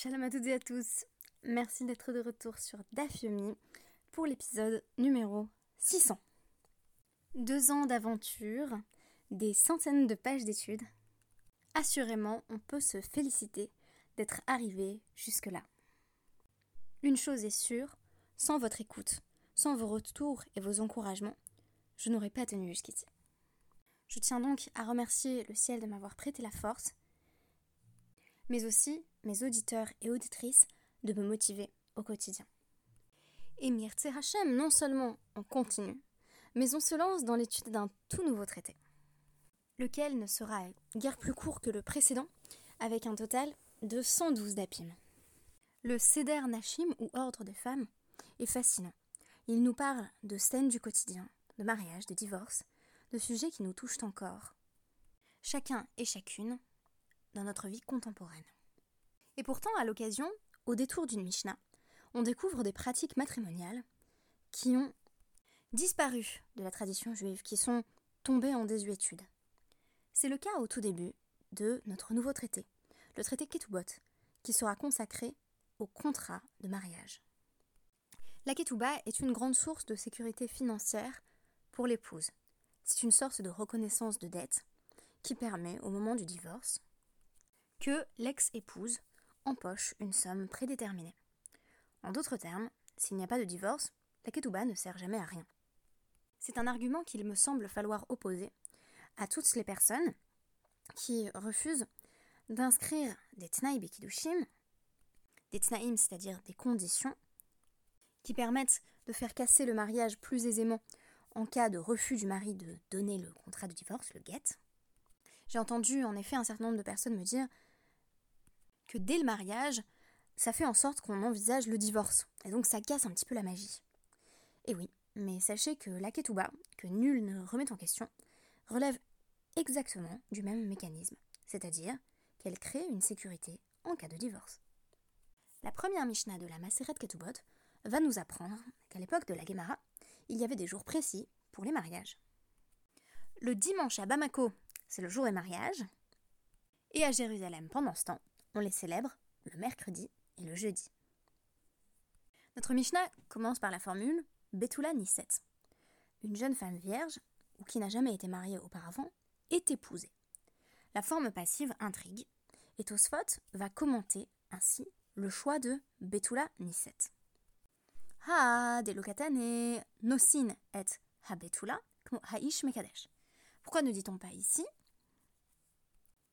Shalom à toutes et à tous. Merci d'être de retour sur Dafyomi pour l'épisode numéro 600. Deux ans d'aventure, des centaines de pages d'études. Assurément, on peut se féliciter d'être arrivé jusque-là. Une chose est sûre, sans votre écoute, sans vos retours et vos encouragements, je n'aurais pas tenu jusqu'ici. Je tiens donc à remercier le ciel de m'avoir prêté la force, mais aussi mes auditeurs et auditrices de me motiver au quotidien. Et Mirtse Hachem, non seulement on continue, mais on se lance dans l'étude d'un tout nouveau traité, lequel ne sera guère plus court que le précédent, avec un total de 112 dapim. Le Seder Nashim, ou Ordre des femmes, est fascinant. Il nous parle de scènes du quotidien, de mariage, de divorce, de sujets qui nous touchent encore, chacun et chacune, dans notre vie contemporaine. Et pourtant, à l'occasion, au détour d'une Mishnah, on découvre des pratiques matrimoniales qui ont disparu de la tradition juive, qui sont tombées en désuétude. C'est le cas au tout début de notre nouveau traité, le traité Ketubot, qui sera consacré au contrat de mariage. La Ketouba est une grande source de sécurité financière pour l'épouse. C'est une source de reconnaissance de dette qui permet, au moment du divorce, que l'ex-épouse empoche une somme prédéterminée. En d'autres termes, s'il n'y a pas de divorce, la ketouba ne sert jamais à rien. C'est un argument qu'il me semble falloir opposer à toutes les personnes qui refusent d'inscrire des tnaï bekidushim, des tnaïm, c'est-à-dire des conditions, qui permettent de faire casser le mariage plus aisément en cas de refus du mari de donner le contrat de divorce, le get. J'ai entendu en effet un certain nombre de personnes me dire que dès le mariage, ça fait en sorte qu'on envisage le divorce. Et donc ça casse un petit peu la magie. Et oui, mais sachez que la ketouba, que nul ne remet en question, relève exactement du même mécanisme, c'est-à-dire qu'elle crée une sécurité en cas de divorce. La première Mishnah de la Maseret Ketubot va nous apprendre qu'à l'époque de la Gemara, il y avait des jours précis pour les mariages. Le dimanche à Bamako, c'est le jour des mariages, et à Jérusalem, pendant ce temps, on les célèbre le mercredi et le jeudi. Notre Mishnah commence par la formule Betula Niset. Une jeune femme vierge, ou qui n'a jamais été mariée auparavant, est épousée. La forme passive intrigue, et Tosfot va commenter ainsi le choix de Betula Niset. Ha, delokatane, nosin et habetula, haish mekadesh. Pourquoi ne dit-on pas ici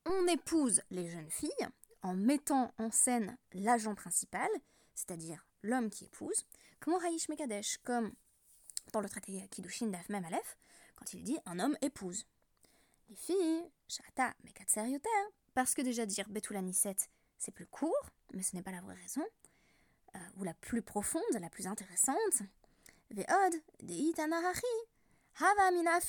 On épouse les jeunes filles en mettant en scène l'agent principal, c'est-à-dire l'homme qui épouse, comme Haïsh Mekadesh, comme dans le traité Kiddushin d'Af Mem Aleph, quand il dit un homme épouse. Les filles, Shata Mekatser parce que déjà dire Betula Niset, c'est plus court, mais ce n'est pas la vraie raison, euh, ou la plus profonde, la plus intéressante. Ve'od, Hava Mina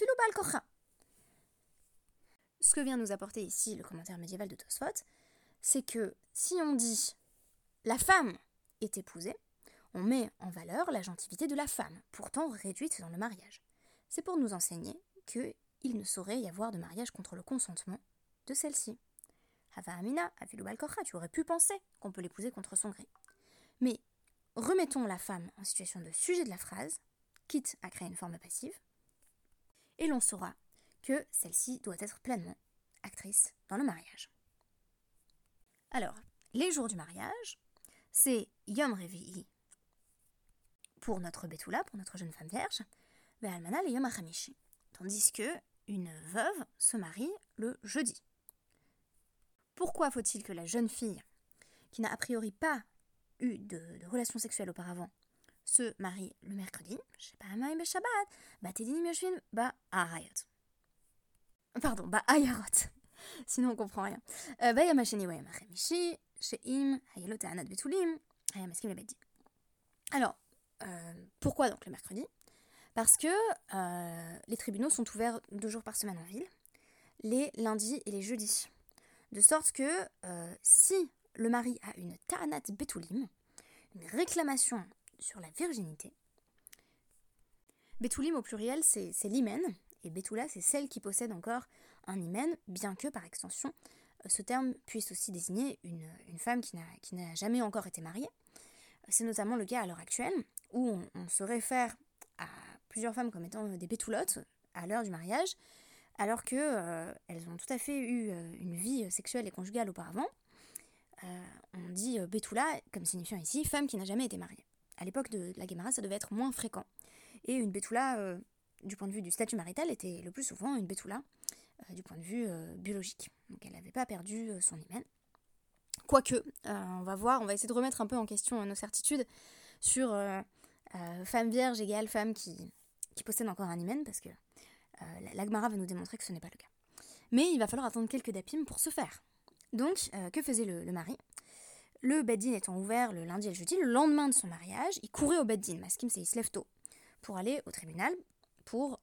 Ce que vient nous apporter ici le commentaire médiéval de Tosfot, c'est que si on dit la femme est épousée, on met en valeur la gentilité de la femme, pourtant réduite dans le mariage. C'est pour nous enseigner qu'il ne saurait y avoir de mariage contre le consentement de celle-ci. Hava Amina, tu aurais pu penser qu'on peut l'épouser contre son gré. Mais remettons la femme en situation de sujet de la phrase, quitte à créer une forme passive, et l'on saura que celle-ci doit être pleinement actrice dans le mariage. Alors, les jours du mariage, c'est Yom Revi'i pour notre Betula, pour notre jeune femme vierge, Ve'almana le Yom Achamishi. Tandis que une veuve se marie le jeudi. Pourquoi faut-il que la jeune fille, qui n'a a priori pas eu de, relations sexuelles auparavant, se marie le mercredi? Shabbat, ba Arayot. Pardon, ba Ayarot. Sinon, on comprend rien. Euh, Alors, euh, pourquoi donc le mercredi? Parce que euh, les tribunaux sont ouverts deux jours par semaine en ville, les lundis et les jeudis. De sorte que si le mari a une ta'anat betulim, une réclamation sur la virginité, betulim au pluriel c'est l'hymen, et betula c'est celle qui possède encore un hymen, bien que par extension, ce terme puisse aussi désigner une, femme qui n'a jamais encore été mariée. C'est notamment le cas à l'heure actuelle, où on, se réfère à plusieurs femmes comme étant des bétoulottes à l'heure du mariage, alors qu'elles elles ont tout à fait eu une vie sexuelle et conjugale auparavant. on dit bétoula comme signifiant ici femme qui n'a jamais été mariée. À l'époque de la Guémara, ça devait être moins fréquent. Et une bétoula, du point de vue du statut marital, était le plus souvent une bétoula euh, du point de vue euh, biologique. Donc elle n'avait pas perdu euh, son hymen. Quoique, on va voir, on va essayer de remettre un peu en question nos certitudes sur femme vierge égale femme qui, qui possède encore un hymen, parce que l'Agmara va nous démontrer que ce n'est pas le cas. Mais il va falloir attendre quelques dapim pour ce faire. Donc, que faisait le, mari? Le beddin étant ouvert le lundi et le jeudi, le lendemain de son mariage, il courait au beddin, maskim c'est il se lève tôt, pour aller au tribunal pour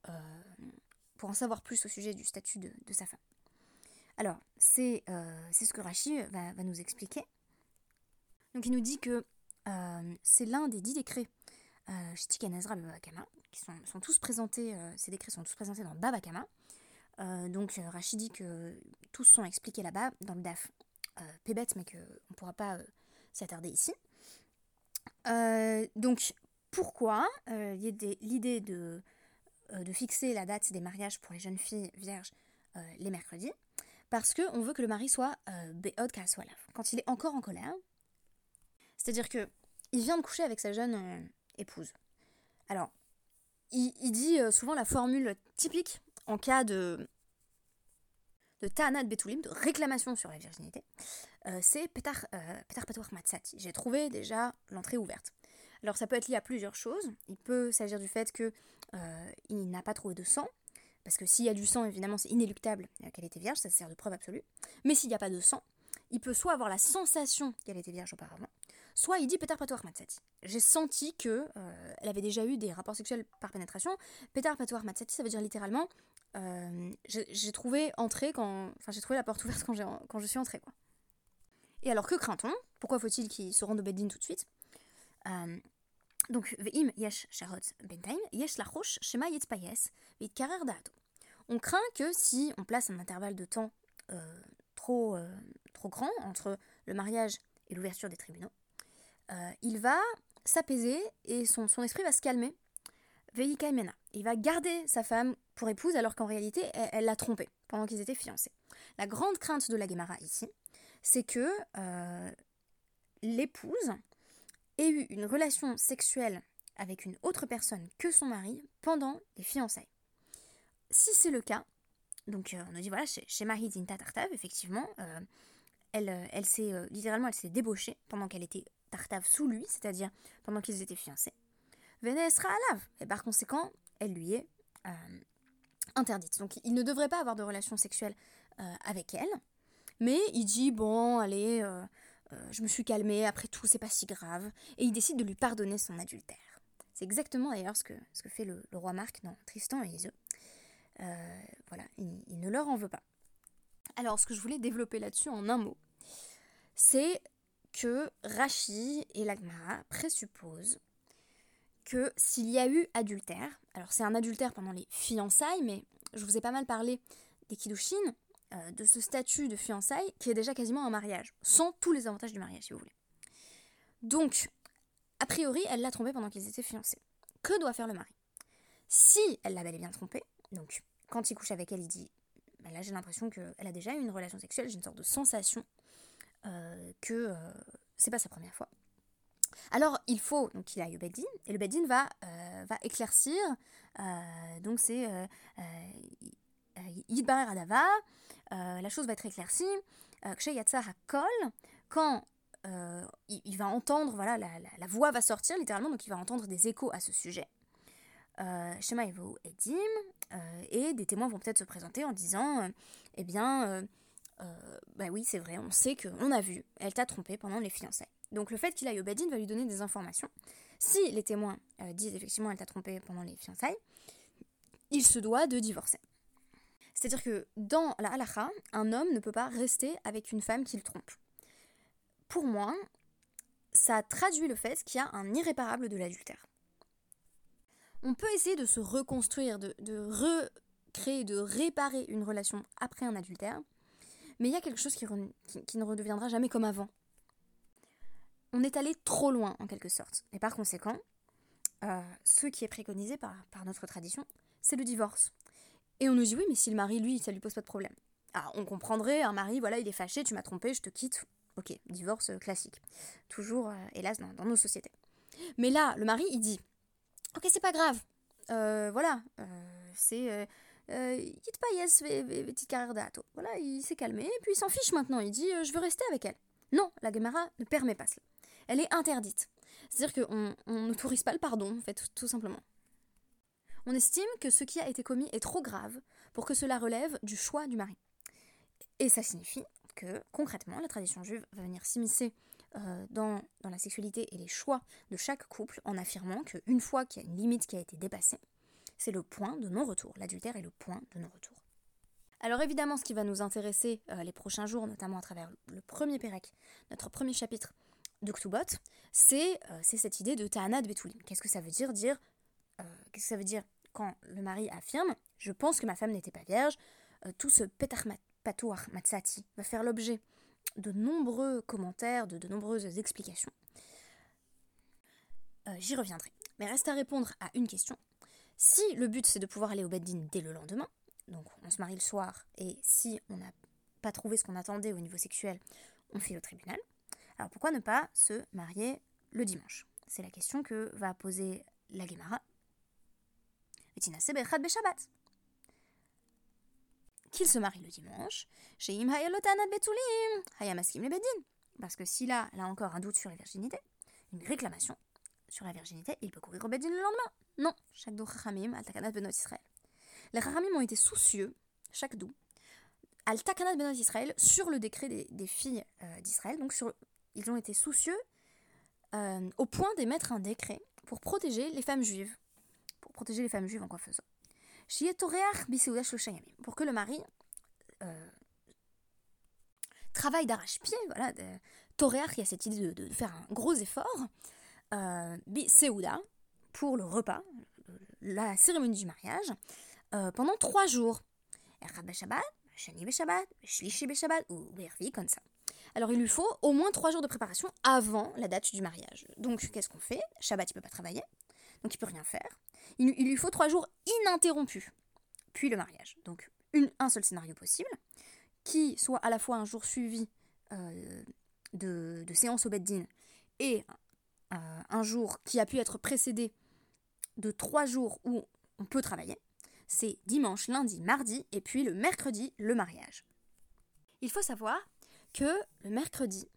pour en savoir plus au sujet du statut de, sa femme. Alors, c'est euh, ce que Rachi va, nous expliquer. Donc, il nous dit que euh, c'est l'un des dix décrets euh, Shtika Nazra Babakama, qui sont, sont, tous présentés, euh, ces décrets sont tous présentés dans Babakama. donc, Rachi dit que tous sont expliqués là-bas, dans le DAF Pébet, mais qu'on ne pourra pas s'attarder ici. donc, pourquoi l'idée de de fixer la date des mariages pour les jeunes filles vierges euh, les mercredis, parce qu'on veut que le mari soit euh, Be'od quand il est encore en colère. C'est-à-dire que il vient de coucher avec sa jeune épouse. Alors, il, dit souvent la formule typique en cas de de Ta'anat Betulim, de réclamation sur la virginité, c'est Petar, Petar Matsati. J'ai trouvé déjà l'entrée ouverte. Alors ça peut être lié à plusieurs choses. Il peut s'agir du fait que euh, n'a pas trouvé de sang, parce que s'il y a du sang, évidemment, c'est inéluctable qu'elle était vierge, ça sert de preuve absolue. Mais s'il n'y a pas de sang, il peut soit avoir la sensation qu'elle était vierge auparavant, soit il dit Patoir Matsati. J'ai senti que euh, elle avait déjà eu des rapports sexuels par pénétration. Patoir Matsati, ça veut dire littéralement euh, j'ai trouvé entrée quand, enfin j'ai trouvé la porte ouverte quand, je suis entrée quoi. Et alors que craint-on? Pourquoi faut-il qu'il se rende au Beddin tout de suite? Donc, yesh yesh shema On craint que si on place un intervalle de temps euh, trop, euh, trop grand entre le mariage et l'ouverture des tribunaux, euh, il va s'apaiser et son, son, esprit va se calmer. Il va garder sa femme pour épouse alors qu'en réalité, elle l'a trompé pendant qu'ils étaient fiancés. La grande crainte de la Gemara ici, c'est que l'épouse ait eu une relation sexuelle avec une autre personne que son mari pendant les fiançailles. Si c'est le cas, donc euh, on nous dit voilà, chez, Marie Zinta Tartav, effectivement, euh, elle, euh, elle s'est littéralement elle s'est débauchée pendant qu'elle était Tartav sous lui, c'est-à-dire pendant qu'ils étaient fiancés. Venez sera à lave, et par conséquent, elle lui est interdite. Donc il ne devrait pas avoir de relation sexuelle avec elle, mais il dit bon, allez, euh, je me suis calmée, après tout, c'est pas si grave, et il décide de lui pardonner son adultère. C'est exactement d'ailleurs ce que, ce que fait le, roi Marc dans Tristan et Iseult. Voilà, il, ne leur en veut pas. Alors, ce que je voulais développer là-dessus en un mot, c'est que Rachi et Lagmara présupposent que s'il y a eu adultère, alors c'est un adultère pendant les fiançailles, mais je vous ai pas mal parlé des Kiddushin, euh, de ce statut de fiançailles qui est déjà quasiment un mariage, sans tous les avantages du mariage, si vous voulez. Donc, a priori, elle l'a trompé pendant qu'ils étaient fiancés. Que doit faire le mari? Si elle l'a bel et bien trompé, donc quand il couche avec elle, il dit bah là j'ai l'impression qu'elle a déjà eu une relation sexuelle, j'ai une sorte de sensation euh, que euh, c'est pas sa première fois. Alors il faut donc qu'il aille au Bedin et le Bedin va, va éclaircir, donc c'est Yidbarer Adava, euh, la chose va être éclaircie. Euh, Kol, quand euh, il, va entendre, voilà, la, voix va sortir littéralement, donc il va entendre des échos à ce sujet. Shema Evo Edim, et des témoins vont peut-être se présenter en disant Eh bien, bah oui, c'est vrai, on sait qu'on a vu, elle t'a trompé pendant les fiançailles. Donc le fait qu'il aille au Badin va lui donner des informations. Si les témoins disent effectivement elle t'a trompé pendant les fiançailles, il se doit de divorcer. C'est-à-dire que dans la halakha, un homme ne peut pas rester avec une femme qu'il trompe. Pour moi, ça traduit le fait qu'il y a un irréparable de l'adultère. On peut essayer de se reconstruire, de, recréer, de réparer une relation après un adultère, Mais il y a quelque chose qui, ne redeviendra jamais comme avant. On est allé trop loin, en quelque sorte. Et par conséquent, euh, ce qui est préconisé par, par notre tradition, c'est le divorce. Et on nous dit oui, mais si le mari, lui, ça lui pose pas de problème. Alors, on comprendrait, un mari, voilà, il est fâché, tu m'as trompé, je te quitte. Ok, divorce euh, classique. Toujours, euh, hélas, dans, nos sociétés. Mais là, le mari, il dit Ok, c'est pas grave. voilà, c'est. quitte pas yes, petite carrière d'atto. Voilà, il s'est calmé, et puis il s'en fiche maintenant. Il dit Je veux rester avec elle. Non, la Gemara ne permet pas cela. Elle est interdite. C'est-à-dire qu'on n'autorise pas le pardon, en fait, tout simplement. On estime que ce qui a été commis est trop grave pour que cela relève du choix du mari. Et ça signifie que concrètement, la tradition juive va venir s'immiscer euh, dans, la sexualité et les choix de chaque couple en affirmant qu'une fois qu'il y a une limite qui a été dépassée, c'est le point de non-retour. L'adultère est le point de non-retour. Alors évidemment, ce qui va nous intéresser euh, les prochains jours, notamment à travers le premier Pérec, notre premier chapitre de Ktubot, c'est euh, cette idée de Ta'ana de Betoulim. Qu'est-ce que ça veut dire dire Qu'est-ce que ça veut dire quand le mari affirme Je pense que ma femme n'était pas vierge, tout ce Patouar Matsati va faire l'objet de nombreux commentaires, de, nombreuses explications. Euh, j'y reviendrai. Mais reste à répondre à une question. Si le but c'est de pouvoir aller au Beddin dès le lendemain, donc on se marie le soir, et si on n'a pas trouvé ce qu'on attendait au niveau sexuel, on fait au tribunal, alors pourquoi ne pas se marier le dimanche? C'est la question que va poser la Gemara. Qu'il se marie le dimanche, parce que s'il a là encore un doute sur la virginité, une réclamation sur la virginité, il peut courir au Bedin le lendemain. Non, chaque benot Israël. Les chachamim ont été soucieux, chaque dou, al benot Israël, sur le décret des, filles euh, d'Israël. Donc sur, ils ont été soucieux euh, au point d'émettre un décret pour protéger les femmes juives. Protéger les femmes juives en faisant pour que le mari euh, travaille d'arrache-pied, voilà, il y a cette idée de, faire un gros effort, euh, pour le repas, la cérémonie du mariage, euh, pendant trois jours. ou comme ça. Alors il lui faut au moins trois jours de préparation avant la date du mariage. Donc qu'est-ce qu'on fait? Shabbat, il peut pas travailler, donc il peut rien faire. Il, lui faut trois jours ininterrompus, puis le mariage. Donc un seul scénario possible, qui soit à la fois un jour suivi euh, de, séance au Beddin et euh, un jour qui a pu être précédé de trois jours où on peut travailler. C'est dimanche, lundi, mardi, et puis le mercredi, le mariage. Il faut savoir que le mercredi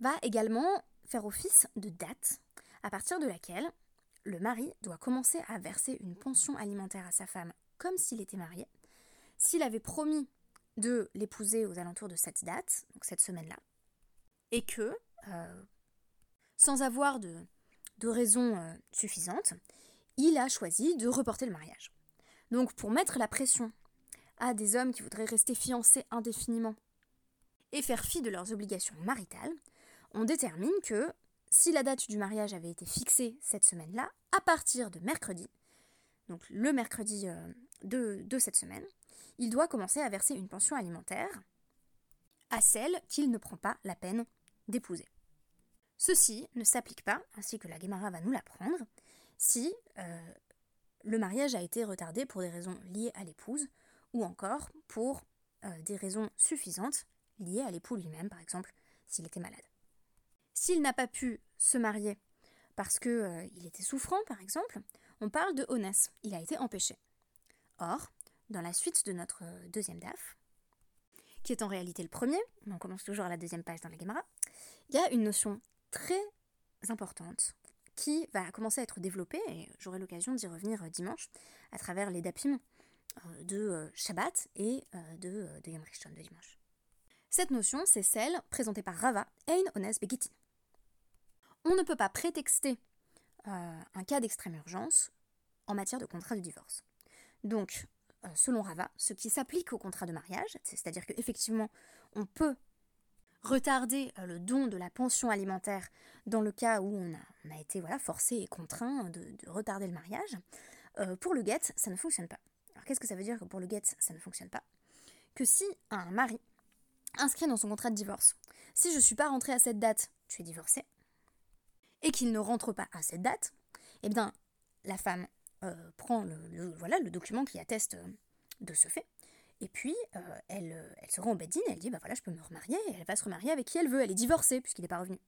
va également faire office de date à partir de laquelle le mari doit commencer à verser une pension alimentaire à sa femme comme s'il était marié, s'il avait promis de l'épouser aux alentours de cette date, donc cette semaine-là, et que, euh, sans avoir de, raison euh, suffisante, il a choisi de reporter le mariage. Donc pour mettre la pression à des hommes qui voudraient rester fiancés indéfiniment et faire fi de leurs obligations maritales, on détermine que si la date du mariage avait été fixée cette semaine-là, à partir de mercredi, donc le mercredi euh, de, cette semaine, il doit commencer à verser une pension alimentaire à celle qu'il ne prend pas la peine d'épouser. Ceci ne s'applique pas, ainsi que la Guémara va nous l'apprendre, si euh, le mariage a été retardé pour des raisons liées à l'épouse ou encore pour euh, des raisons suffisantes liées à l'époux lui-même, par exemple s'il était malade. S'il n'a pas pu se marier parce qu'il euh, était souffrant, par exemple, on parle de Onès, il a été empêché. Or, dans la suite de notre euh, deuxième DAF, qui est en réalité le premier, on commence toujours à la deuxième page dans la Gemara, il y a une notion très importante qui va commencer à être développée, et j'aurai l'occasion d'y revenir euh, dimanche, à travers les dapim de Shabbat et de, de Yom Rishon de dimanche. Cette notion, c'est celle présentée par Rava, Ein Ones Begitin on ne peut pas prétexter euh, un cas d'extrême urgence en matière de contrat de divorce. Donc, euh, selon Rava, ce qui s'applique au contrat de mariage, c'est-à-dire qu'effectivement, on peut retarder euh, le don de la pension alimentaire dans le cas où on a, été voilà, forcé et contraint de, retarder le mariage, pour le guet, ça ne fonctionne pas. Alors qu'est-ce que ça veut dire que pour le guet, ça ne fonctionne pas? Que si un mari inscrit dans son contrat de divorce, si je ne suis pas rentrée à cette date, tu es divorcée, et qu'il ne rentre pas à cette date, eh bien, la femme euh, prend le, voilà, le document qui atteste euh, de ce fait, et puis euh, elle, se rend au bedin, elle dit, bah voilà, je peux me remarier, et elle va se remarier avec qui elle veut, elle est divorcée puisqu'il n'est pas revenu.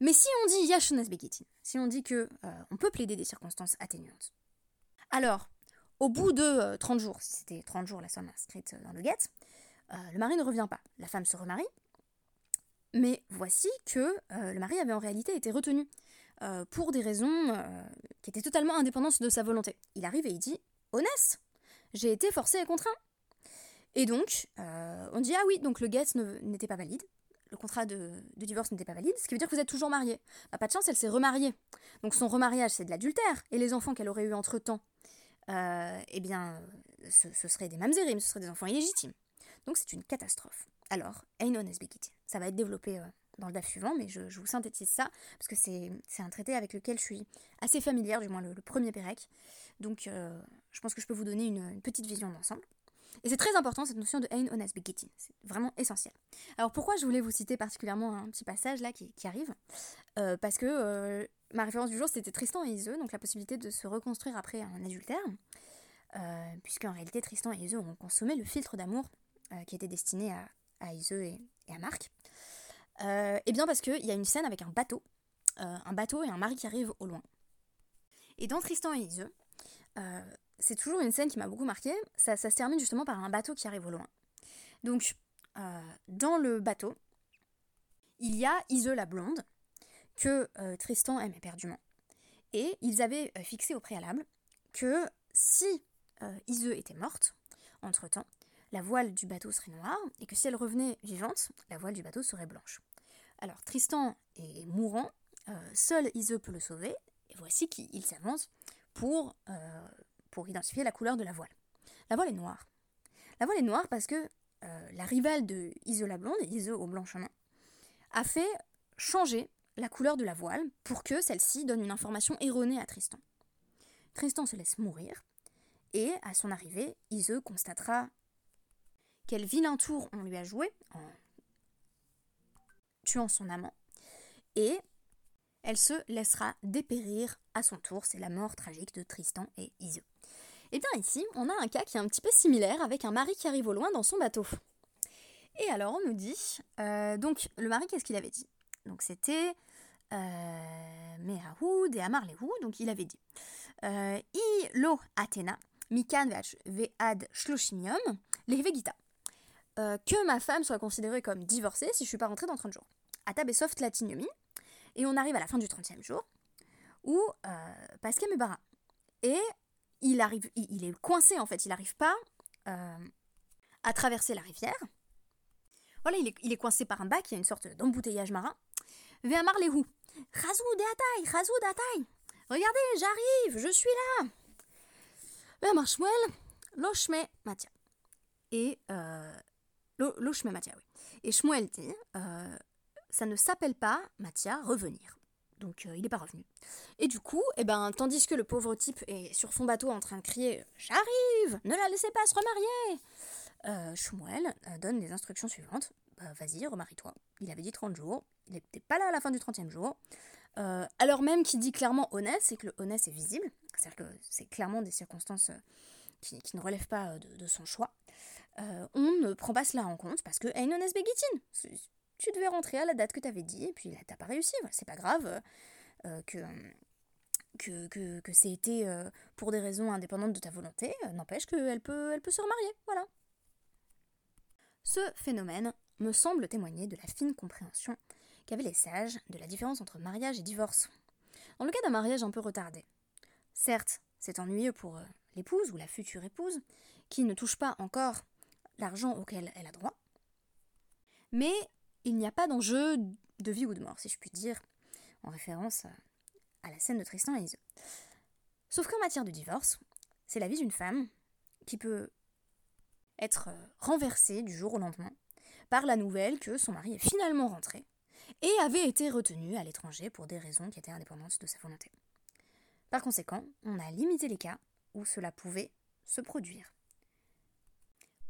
Mais si on dit Yashunas Begitin, si on dit que on peut plaider des circonstances atténuantes, alors, au bout de 30 jours, si c'était 30 jours la somme inscrite dans le guet, le mari ne revient pas. La femme se remarie, mais voici que euh, le mari avait en réalité été retenu euh, pour des raisons euh, qui étaient totalement indépendantes de sa volonté. Il arrive et il dit Honnête, j'ai été forcé et contraint. Et donc, on dit Ah oui, donc le guet n'était pas valide, le contrat de, divorce n'était pas valide, ce qui veut dire que vous êtes toujours marié. Bah, pas de chance, elle s'est remariée. Donc son remariage, c'est de l'adultère. Et les enfants qu'elle aurait eu entre temps, eh bien, ce, ce seraient des mamzerim, ce seraient des enfants illégitimes. Donc c'est une catastrophe. Alors, Einon Esbekiti. Ça va être développé euh, dans le DAF suivant, mais je, vous synthétise ça, parce que c'est un traité avec lequel je suis assez familière, du moins le, premier Pérec. Donc, euh, je pense que je peux vous donner une, petite vision d'ensemble. Et c'est très important cette notion de Ein Onas Begitin, c'est vraiment essentiel. Alors pourquoi je voulais vous citer particulièrement un petit passage là qui, arrive? Euh, Parce que ma référence du jour c'était Tristan et Iseux, donc la possibilité de se reconstruire après un adultère, puisqu'en réalité Tristan et Iseux ont consommé le filtre d'amour qui était destiné à, à et, à Marc euh, Eh bien parce qu'il y a une scène avec un bateau, euh, un bateau et un mari qui arrivent au loin. Et dans Tristan et euh, c'est toujours une scène qui m'a beaucoup marqué, ça, se termine justement par un bateau qui arrive au loin. Donc, dans le bateau, il y a Iseux la blonde, que Tristan aime éperdument. Et ils avaient fixé au préalable que si Iseux était morte, entre-temps, la voile du bateau serait noire, et que si elle revenait vivante, la voile du bateau serait blanche. Alors Tristan est mourant, euh, seul Iseux peut le sauver, et voici qu'il s'avance pour, euh, pour identifier la couleur de la voile. La voile est noire. La voile est noire parce que euh, la rivale de Iseux la blonde, Iseux au blanc chemin, a fait changer la couleur de la voile pour que celle-ci donne une information erronée à Tristan. Tristan se laisse mourir, et à son arrivée, Iseux constatera quel vilain tour on lui a joué en tuant son amant. Et elle se laissera dépérir à son tour. C'est la mort tragique de Tristan et Iseux. Et bien ici, on a un cas qui est un petit peu similaire avec un mari qui arrive au loin dans son bateau. Et alors on nous dit, euh, donc le mari qu'est-ce qu'il avait dit? Donc c'était euh, Merahoud et Amarlehu, donc il avait dit euh, I lo Athena, Mikan ve'ad shloshimium, lehvegita. Euh, que ma femme soit considérée comme divorcée si je suis pas rentrée dans 30 jours. Atabesoft latiniomi. Et on arrive à la fin du 30e jour, où euh, Pascal me barra. Et il arrive, il, est coincé en fait, il n'arrive pas euh, à traverser la rivière. Voilà, il est, coincé par un bac, il y a une sorte d'embouteillage marin. Veamar les Razou de ataï, razou de Regardez, j'arrive, je suis là. Veamar Shmuel, lochme Matia. Et L'Oshme Matia, oui. Et Shmuel dit euh, ça ne s'appelle pas Matia revenir. Donc euh, il n'est pas revenu. Et du coup, eh ben, tandis que le pauvre type est sur son bateau en train de crier J'arrive Ne la laissez pas se remarier euh, Shmuel donne les instructions suivantes bah, Vas-y, remarie-toi. Il avait dit 30 jours. Il n'était pas là à la fin du 30e jour. alors même qu'il dit clairement honnête, c'est que le honnête est visible. C'est-à-dire que c'est clairement des circonstances qui, ne relèvent pas de son choix. Euh, on ne prend pas cela en compte parce que Einon Begitin, tu devais rentrer à la date que tu avais dit et puis là t'as pas réussi, c'est pas grave euh, que, que, que, c'est été euh, pour des raisons indépendantes de ta volonté, n'empêche qu'elle peut, elle peut se remarier, voilà. Ce phénomène me semble témoigner de la fine compréhension qu'avaient les sages de la différence entre mariage et divorce. Dans le cas d'un mariage un peu retardé, certes, c'est ennuyeux pour l'épouse ou la future épouse, qui ne touche pas encore l'argent auquel elle a droit. Mais il n'y a pas d'enjeu de vie ou de mort, si je puis dire, en référence à la scène de Tristan et Iseux. Sauf qu'en matière de divorce, c'est la vie d'une femme qui peut être renversée du jour au lendemain par la nouvelle que son mari est finalement rentré et avait été retenu à l'étranger pour des raisons qui étaient indépendantes de sa volonté. Par conséquent, on a limité les cas cela pouvait se produire.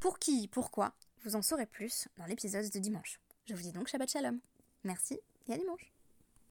Pour qui Pourquoi Vous en saurez plus dans l'épisode de dimanche. Je vous dis donc Shabbat Shalom. Merci et à dimanche.